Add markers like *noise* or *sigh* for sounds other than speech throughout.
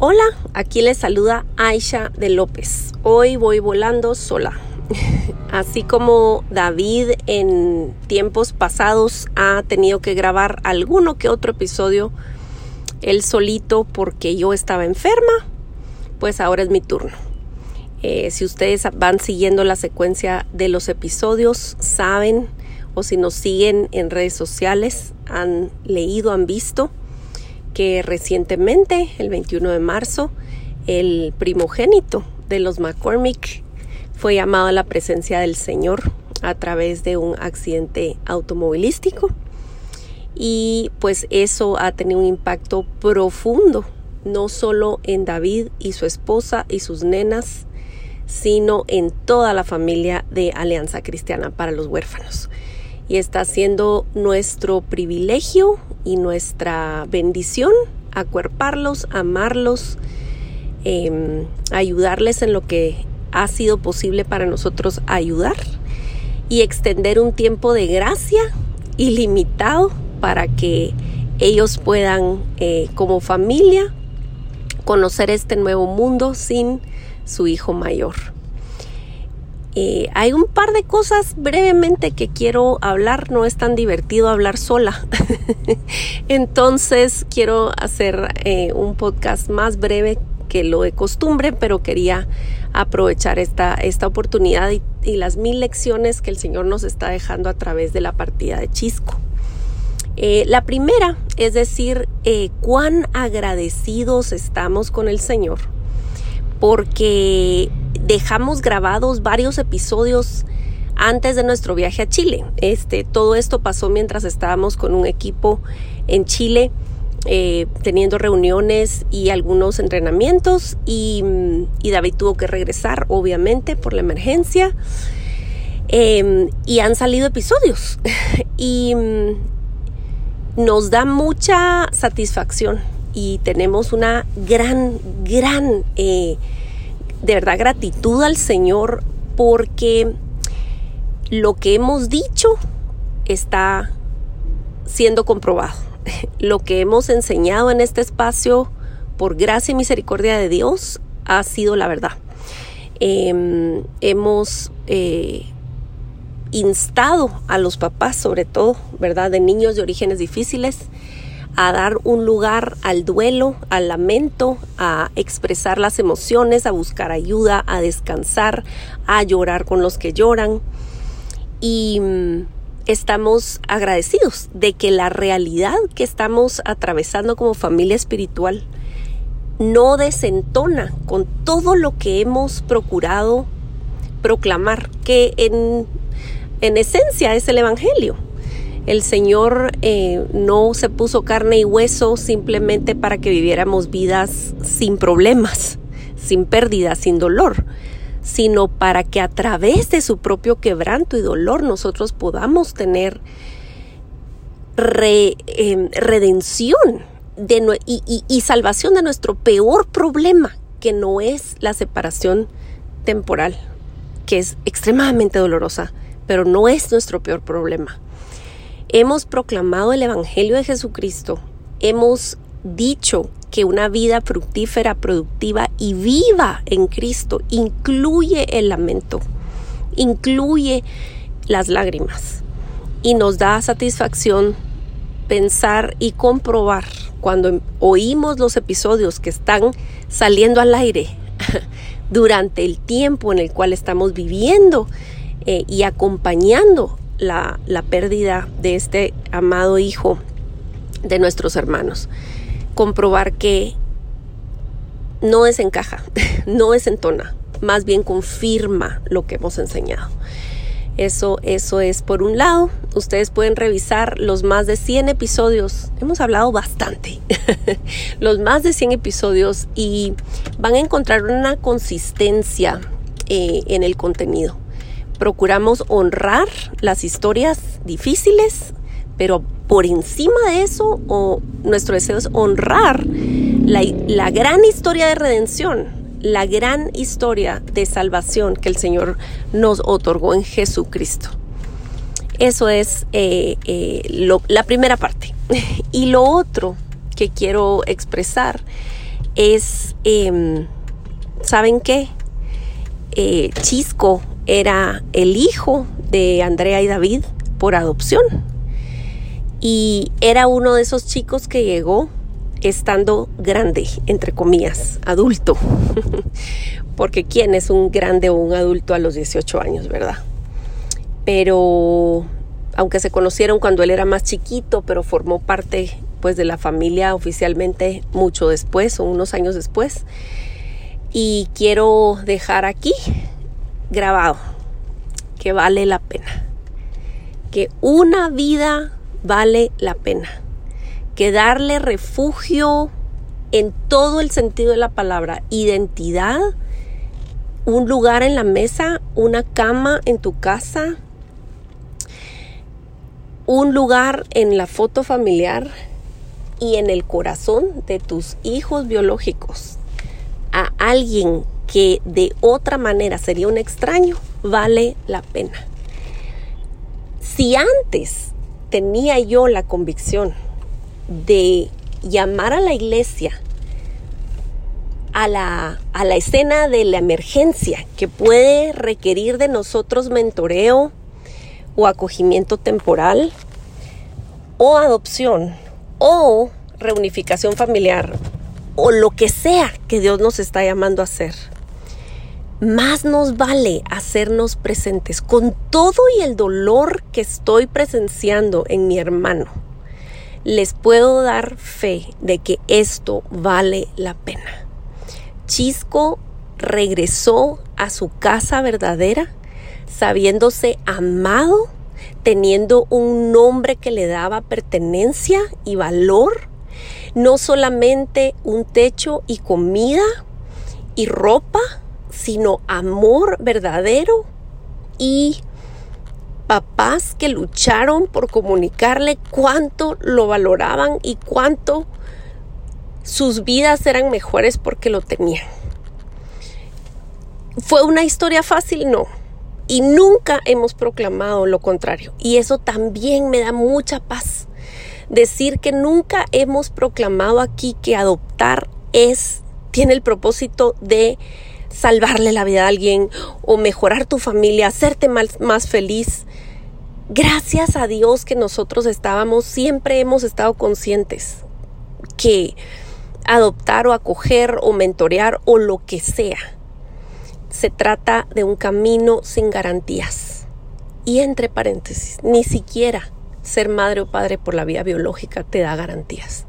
Hola, aquí les saluda Aisha de López. Hoy voy volando sola. *laughs* Así como David en tiempos pasados ha tenido que grabar alguno que otro episodio él solito porque yo estaba enferma, pues ahora es mi turno. Eh, si ustedes van siguiendo la secuencia de los episodios, saben o si nos siguen en redes sociales, han leído, han visto que recientemente, el 21 de marzo, el primogénito de los McCormick fue llamado a la presencia del Señor a través de un accidente automovilístico y pues eso ha tenido un impacto profundo no solo en David y su esposa y sus nenas, sino en toda la familia de Alianza Cristiana para los Huérfanos. Y está siendo nuestro privilegio y nuestra bendición acuerparlos, amarlos, em, ayudarles en lo que ha sido posible para nosotros ayudar y extender un tiempo de gracia ilimitado para que ellos puedan eh, como familia conocer este nuevo mundo sin su hijo mayor. Eh, hay un par de cosas brevemente que quiero hablar, no es tan divertido hablar sola. *laughs* Entonces quiero hacer eh, un podcast más breve que lo de costumbre, pero quería aprovechar esta, esta oportunidad y, las mil lecciones que el Señor nos está dejando a través de la partida de Chisco. Eh, la primera es decir, cuán agradecidos estamos con el Señor, porque dejamos grabados varios episodios antes de nuestro viaje a Chile. Este, todo esto pasó mientras estábamos con un equipo en Chile, eh, teniendo reuniones y algunos entrenamientos, y, y, David tuvo que regresar, obviamente, por la emergencia. Em, y han salido episodios. *laughs* y nos da mucha satisfacción y tenemos una gran, gran, eh, de verdad, gratitud al Señor porque lo que hemos dicho está siendo comprobado. *laughs* Lo que hemos enseñado en este espacio, por gracia y misericordia de Dios, ha sido la verdad. Em, hemos eh, instado a los papás, sobre todo, ¿verdad?, de niños de orígenes difíciles, a dar un lugar al duelo, al lamento, a expresar las emociones, a buscar ayuda, a descansar, a llorar con los que lloran. Y mm, estamos agradecidos de que la realidad que estamos atravesando como familia espiritual no desentona con todo lo que hemos procurado proclamar, que en en esencia es el Evangelio. El Señor eh, no se puso carne y hueso simplemente para que viviéramos vidas sin problemas, sin pérdida, sin dolor, sino para que a través de su propio quebranto y dolor nosotros podamos tener em, redención y salvación de nuestro peor problema, que no es la separación temporal, que es extremadamente dolorosa pero no es nuestro peor problema. Hemos proclamado el Evangelio de Jesucristo, hemos dicho que una vida fructífera, productiva y viva en Cristo incluye el lamento, incluye las lágrimas y nos da satisfacción pensar y comprobar cuando oímos los episodios que están saliendo al aire *laughs* durante el tiempo en el cual estamos viviendo eh, y acompañando la, pérdida de este amado hijo de nuestros hermanos. Comprobar que no desencaja, *laughs* no desentona, más bien confirma lo que hemos enseñado. Eso, eso es por un lado. Ustedes pueden revisar los más de 100 episodios. Hemos hablado bastante. *laughs* los más de 100 episodios y van a encontrar una consistencia eh, en el contenido. Procuramos honrar las historias difíciles, pero por encima de eso, nuestro deseo es honrar la, la gran historia de redención la gran historia de salvación que el Señor nos otorgó en Jesucristo. Eso es eh, eh, la primera parte. *laughs* Y lo otro que quiero expresar es, em, ¿saben qué? Eh, Chisco era el hijo de Andrea y David por adopción. Y era uno de esos chicos que llegó estando grande, entre comillas, adulto. *laughs* Porque ¿quién es un grande o un adulto a los 18 años, verdad? Pero aunque se conocieron cuando él era más chiquito, pero formó parte pues de la familia oficialmente mucho después o unos años después. Y quiero dejar aquí grabado que vale la pena. Que una vida vale la pena. Que darle refugio en todo el sentido de la palabra, identidad, un lugar en la mesa, una cama en tu casa, un lugar en la foto familiar y en el corazón de tus hijos biológicos. A alguien que de otra manera sería un extraño, vale la pena. Si antes tenía yo la convicción de llamar a la iglesia a la, a la escena de la emergencia que puede requerir de nosotros mentoreo o acogimiento temporal o adopción o reunificación familiar o lo que sea que Dios nos está llamando a hacer. Más nos vale hacernos presentes con todo y el dolor que estoy presenciando en mi hermano les puedo dar fe de que esto vale la pena. Chisco regresó a su casa verdadera sabiéndose amado, teniendo un nombre que le daba pertenencia y valor, no solamente un techo y comida y ropa, sino amor verdadero y papás que lucharon por comunicarle cuánto lo valoraban y cuánto sus vidas eran mejores porque lo tenían. ¿Fue una historia fácil? No. Y nunca hemos proclamado lo contrario. Y eso también me da mucha paz. Decir que nunca hemos proclamado aquí que adoptar es, tiene el propósito de salvarle la vida a alguien o mejorar tu familia, hacerte más, más feliz. Gracias a Dios que nosotros estábamos, siempre hemos estado conscientes que adoptar o acoger o mentorear o lo que sea, se trata de un camino sin garantías. Y entre paréntesis, ni siquiera ser madre o padre por la vía biológica te da garantías.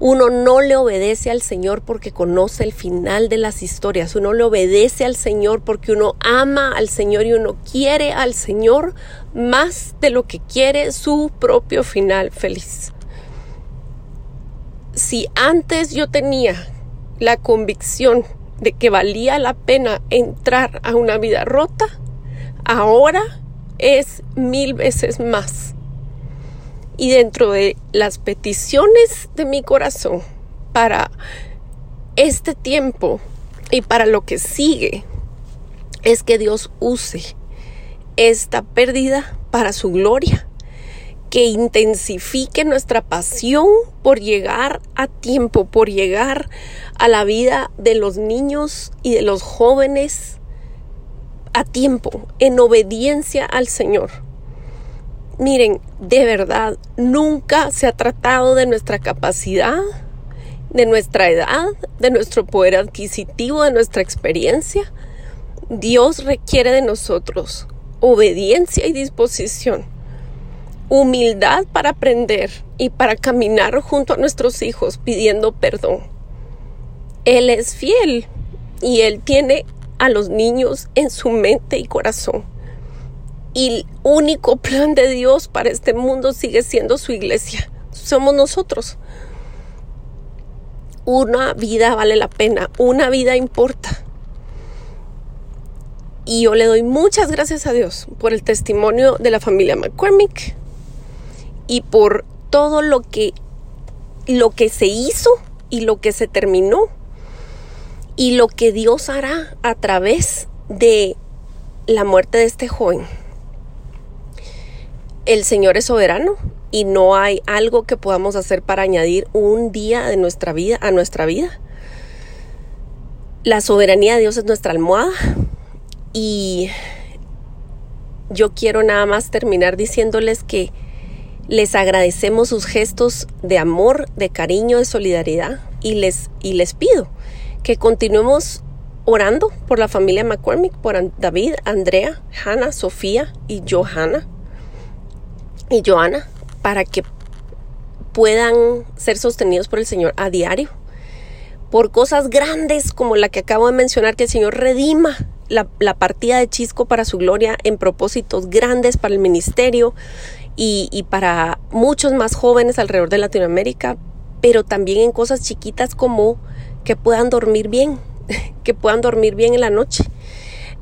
Uno no le obedece al Señor porque conoce el final de las historias. Uno le obedece al Señor porque uno ama al Señor y uno quiere al Señor más de lo que quiere su propio final feliz. Si antes yo tenía la convicción de que valía la pena entrar a una vida rota, ahora es mil veces más y dentro de las peticiones de mi corazón para este tiempo y para lo que sigue es que Dios use esta pérdida para su gloria, que intensifique nuestra pasión por llegar a tiempo, por llegar a la vida de los niños y de los jóvenes a tiempo, en obediencia al Señor Miren, de verdad, nunca se ha tratado de nuestra capacidad, de nuestra edad, de nuestro poder adquisitivo, de nuestra experiencia. Dios requiere de nosotros obediencia y disposición, humildad para aprender y para caminar junto a nuestros hijos pidiendo perdón. Él es fiel y Él tiene a los niños en su mente y corazón Y el único plan de Dios para este mundo sigue siendo su iglesia. Somos nosotros. Una vida vale la pena, una vida importa. Y yo le doy muchas gracias a Dios por el testimonio de la familia McCormick y por todo lo que, lo que se hizo y lo que se terminó y lo que Dios hará a través de la muerte de este joven. El Señor es soberano y no hay algo que podamos hacer para añadir un día de nuestra vida a nuestra vida. La soberanía de Dios es nuestra almohada y yo quiero nada más terminar diciéndoles que les agradecemos sus gestos de amor, de cariño, de solidaridad y les, y les pido que continuemos orando por la familia McCormick, por David, Andrea, Hannah, Sofía y Johanna y Joana, para que puedan ser sostenidos por el Señor a diario, por cosas grandes como la que acabo de mencionar, que el Señor redima la, partida de Chisco para su gloria en propósitos grandes para el ministerio y, para muchos más jóvenes alrededor de Latinoamérica, pero también en cosas chiquitas como que puedan dormir bien, *laughs* que puedan dormir bien en la noche.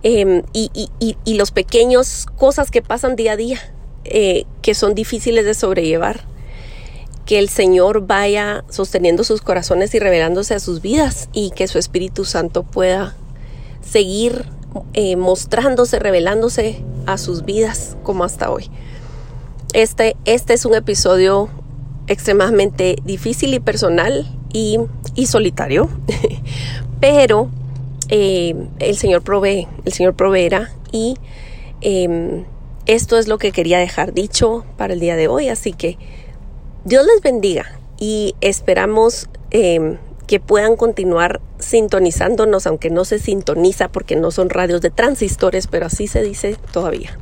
Em, y, y, los pequeños cosas que pasan día a día, eh, que son difíciles de sobrellevar. Que el Señor vaya sosteniendo sus corazones y revelándose a sus vidas y que su Espíritu Santo pueda seguir eh, mostrándose, revelándose a sus vidas como hasta hoy. Este, este es un episodio extremadamente difícil y personal y, solitario, *laughs* pero eh, el Señor provee, el Señor proveerá y em, esto es lo que quería dejar dicho para el día de hoy, así que Dios les bendiga y esperamos em, que puedan continuar sintonizándonos, aunque no se sintoniza porque no son radios de transistores, pero así se dice todavía.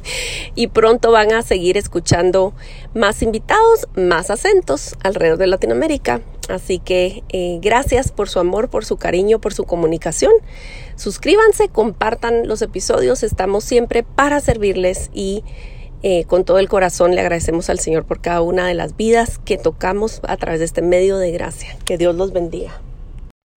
*laughs* y pronto van a seguir escuchando más invitados, más acentos alrededor de Latinoamérica. Así que eh, gracias por su amor, por su cariño, por su comunicación. Suscríbanse, compartan los episodios, estamos siempre para servirles y eh, con todo el corazón le agradecemos al Señor por cada una de las vidas que tocamos a través de este medio de gracia. Que Dios los bendiga.